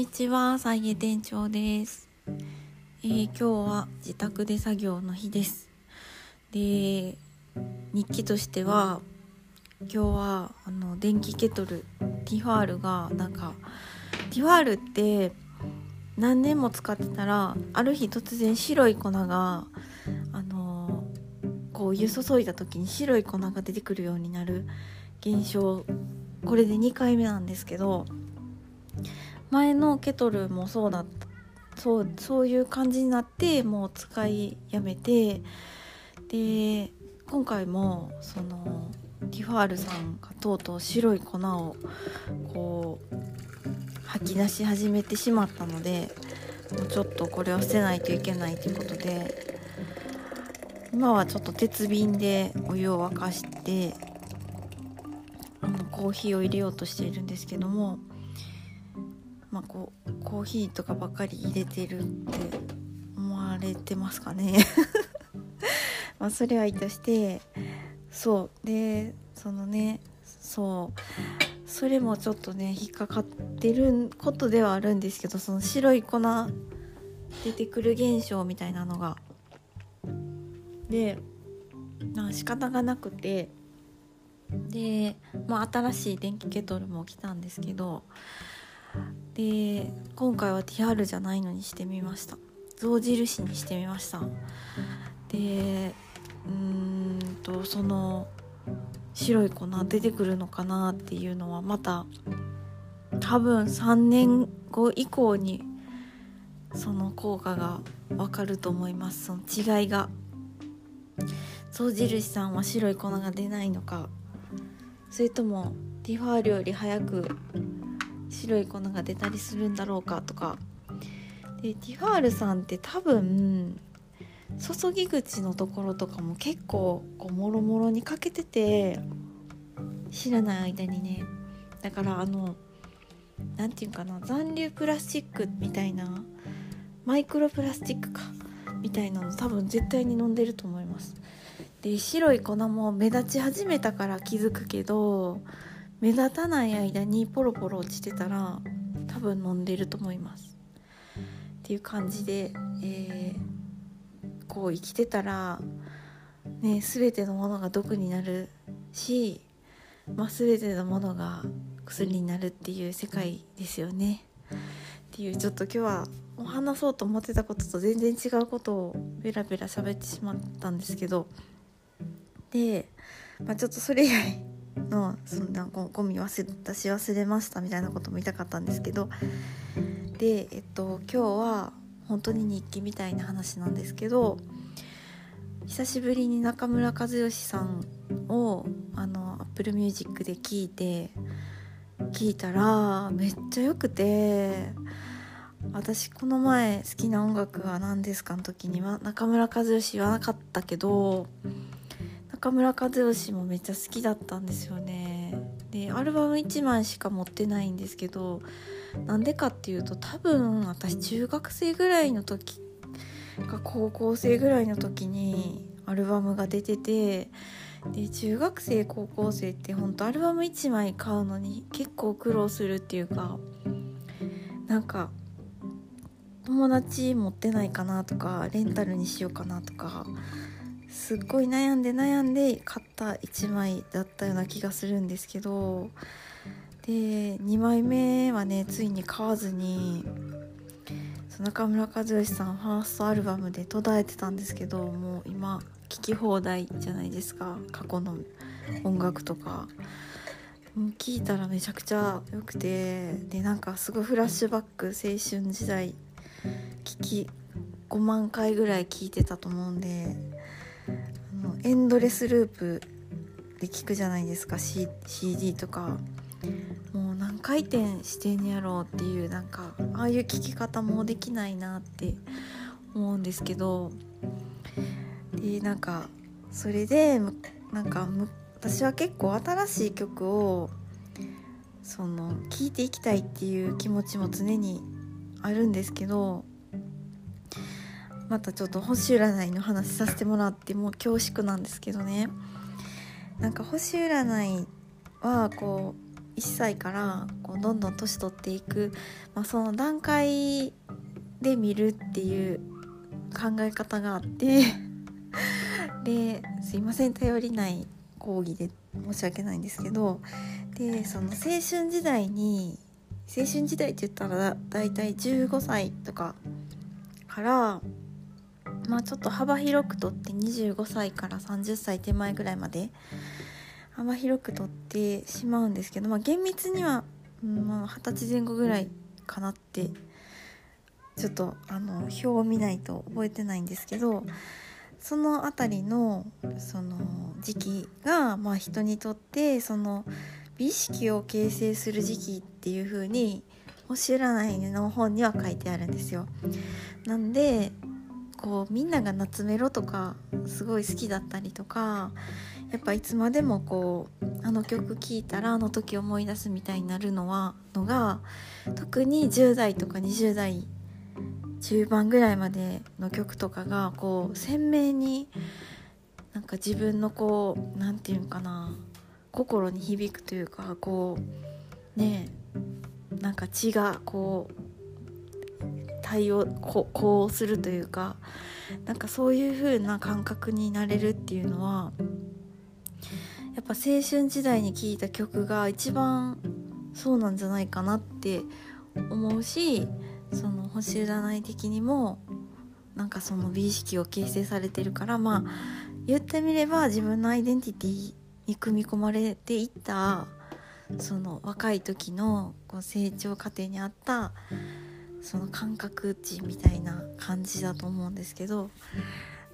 にちは、さいげ店長です、えー今日は自宅で作業の日です。で、日記としては、今日はあの電気ケトルティファールがなんかティファールって何年も使ってたらある日突然白い粉があのこう湯注いだ時に白い粉が出てくるようになる現象これで2回目なんですけど前のケトルもそうだったそうそういう感じになってもう使いやめてで今回もそのティファールさんがとうとう白い粉をこう吐き出し始めてしまったのでもうちょっとこれは捨てないといけないということで今はちょっと鉄瓶でお湯を沸かしてあのコーヒーを入れようとしているんですけどもまあこうコーヒーとかばっかり入れてるって思われてますかね。まあそれはいいとしてそう。でそのねそう。それもちょっとね引っかかってることではあるんですけどその白い粉出てくる現象みたいなのが。でな仕方がなくて。で、まあ、新しい電気ケトルも来たんですけどで今回はティアールじゃないのにしてみました。象印にしてみました。でうーんとその白い粉出てくるのかなっていうのはまた多分3年後以降にその効果がわかると思います。その違いが。象印さんは白い粉が出ないのか。それともティファールより早く白い粉が出たりするんだろうかとか。でティファールさんって多分注ぎ口のところとかも結構こうもろもろにかけてて知らない間にね。だからあの何て言うかな残留プラスチックみたいなマイクロプラスチックかみたいなの多分絶対に飲んでると思います。で白い粉も目立ち始めたから気づくけど目立たない間にポロポロ落ちてたら多分飲んでると思いますっていう感じで、えーこう生きてたら、ね、全てのものが毒になるし、まあ、全てのものが薬になるっていう世界ですよね。っていうちょっと今日はお話そうと思ってたことと全然違うことをベラベラ喋ってしまったんですけどで、まあ、ちょっとそれ以外のそんなゴゴミ忘れ出し忘れましたみたいなことも言いたかったんですけどでえっと今日は本当に日記みたいな話なんですけど久しぶりに中村和義さんをあの Apple Music で聞いて聞いたらめっちゃ良くて私この前好きな音楽は何ですかの時には中村和義言わなかったけど中村和義もめっちゃ好きだったんですよね。でアルバム1枚しか持ってないんですけどなんでかっていうと多分私中学生ぐらいの時か高校生ぐらいの時にアルバムが出ててで中学生高校生ってほんとアルバム1枚買うのに結構苦労するっていうかなんか友達持ってないかなとかレンタルにしようかなとかすっごい悩んで悩んで買った1枚だったような気がするんですけどで2枚目はねついに買わずに中村和義さんファーストアルバムで途絶えてたんですけどもう今聴き放題じゃないですか過去の音楽とか。もう聞いたらめちゃくちゃ良くてでなんかすごいフラッシュバック青春時代聞き5万回ぐらい聞いてたと思うんでエンドレスループで聞くじゃないですか、C、d とか。もう何回転してんやろうっていうなんかああいう聞き方もできないなって思うんですけど。でなんかそれでなんか私は結構新しい曲をその聴いていきたいっていう気持ちも常にあるんですけどまたちょっと星占いの話させてもらってもう恐縮なんですけどね。なんか星占いはこう1歳からこうどんどん年取っていく、まあ、その段階で見るっていう考え方があって。ですいません頼りない講義で申し訳ないんですけど。でその青春時代に青春時代って言ったらだいたい15歳とかからまあちょっと幅広くとって25歳から30歳手前ぐらいまで幅広くとってしまうんですけど、まあ、厳密には、うんまあ、20歳前後ぐらいかなってちょっとあの表を見ないと覚えてないんですけどその辺りのその時期が、まあ、人にとってその美意識を形成する時期っていう風に「星占い」の本には書いてあるんですよ。なんでこうみんなが夏メロとかすごい好きだったりとかやっぱいつまでもこうあの曲聴いたらあの時思い出すみたいになるのはのが特に10代とか20代中盤ぐらいまでの曲とかがこう鮮明になんか自分のこう何て言うんかな心に響くというかこうねなんか血がこう対応ここうするというかなんかそういう風な感覚になれるっていうのはやっぱ青春時代に聴いた曲が一番そうなんじゃないかなって思うしその星占い的にもなんかその美意識を形成されてるからまあ言ってみれば自分のアイデンティティに組み込まれていったその若い時のこう成長過程にあったその感覚値みたいな感じだと思うんですけど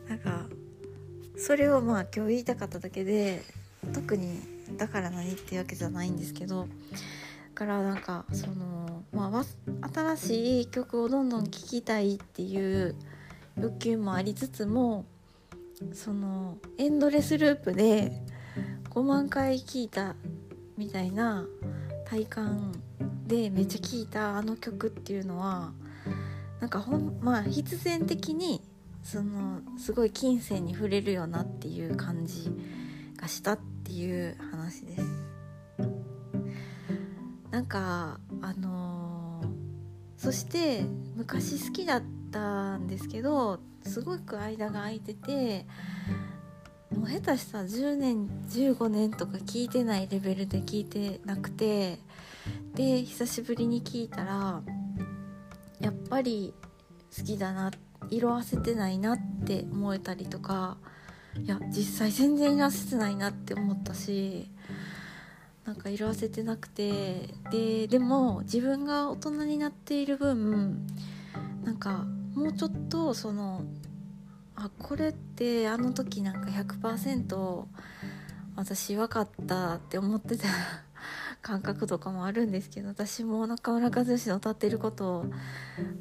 なんかそれをまあ今日言いたかっただけで特にだから何っていうわけじゃないんですけどだからなんかそのまあ新しい曲をどんどん聴きたいっていう欲求もありつつもそのエンドレスループで5万回聴いたみたいな体感でめっちゃ聴いたあの曲っていうのはなんかほんまあ必然的にそのすごい金銭に触れるよなっていう感じがしたっていう話です。なんかあのー、そして昔好きだったんですけどすごく間が空いててもう下手したら10年15年とか聞いてないレベルで聞いてなくてで久しぶりに聞いたらやっぱり好きだな色あせてないなって思えたりとかいや実際全然色あせてないなって思ったしなんか色あせてなくてででも自分が大人になっている分なんかもうちょっとそのあこれってあの時なんか100%私分かったって思ってた感覚とかもあるんですけど私も中村和義の歌ってることを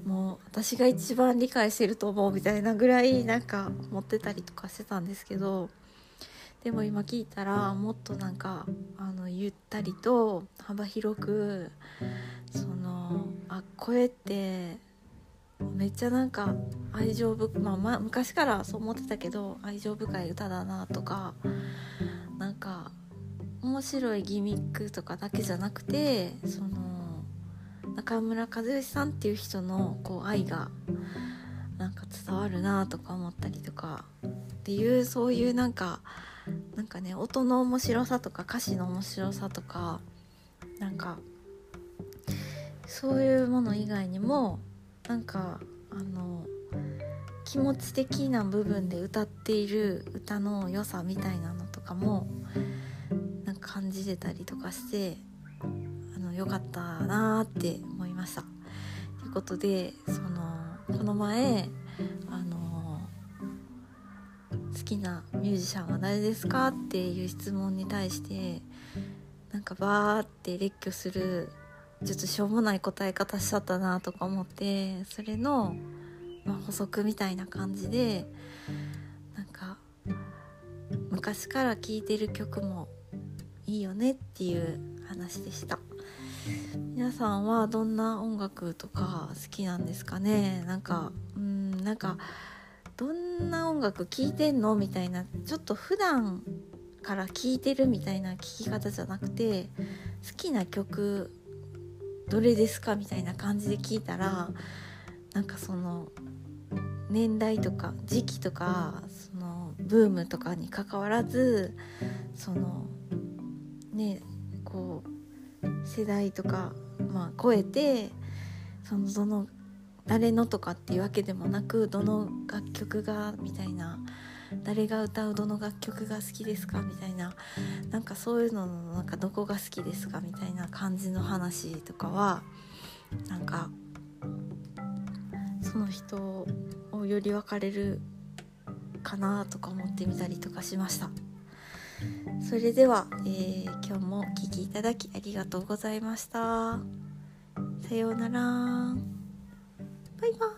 もう私が一番理解してると思うみたいなぐらいなんか持ってたりとかしてたんですけどでも今聞いたらもっとなんかあのゆったりと幅広くそのあ声ってめっちゃなんか愛情深まあ、まあ、昔からそう思ってたけど愛情深い歌だなとかなんか面白いギミックとかだけじゃなくてその中村和義さんっていう人のこう愛がなんか伝わるなとか思ったりとかっていうそういうなんかなんかね音の面白さとか歌詞の面白さとかなんかそういうもの以外にもなんかあの気持ち的な部分で歌っている歌の良さみたいなのとかも感じてたりとかしてあの良かったなって思いました。ということでそのこの前あの好きなミュージシャンは誰ですかっていう質問に対してなんかバーって列挙するちょっとしょうもない答え方しちゃったなとか思ってそれの、まあ、補足みたいな感じでなんか昔から聴いてる曲もいいよねっていう話でした。皆さんはどんな音楽とか好きなんですかね？なんかうんなんかどんな音楽聴いてんの？みたいなちょっと普段から聴いてるみたいな聴き方じゃなくて好きな曲どれですか？みたいな感じで聞いたらなんかその年代とか時期とかそのブームとかにかかわらずそのねこう世代とか、まあ、超えてそのどの誰のとかっていうわけでもなくどの楽曲がみたいな誰が歌うどの楽曲が好きですかみたいななんかそういうののなんかどこが好きですかみたいな感じの話とかはなんかその人をより分かれるかなとか思ってみたりとかしました。それでは、えー、今日もお聴きいただきありがとうございました。さようなら。バイバイ。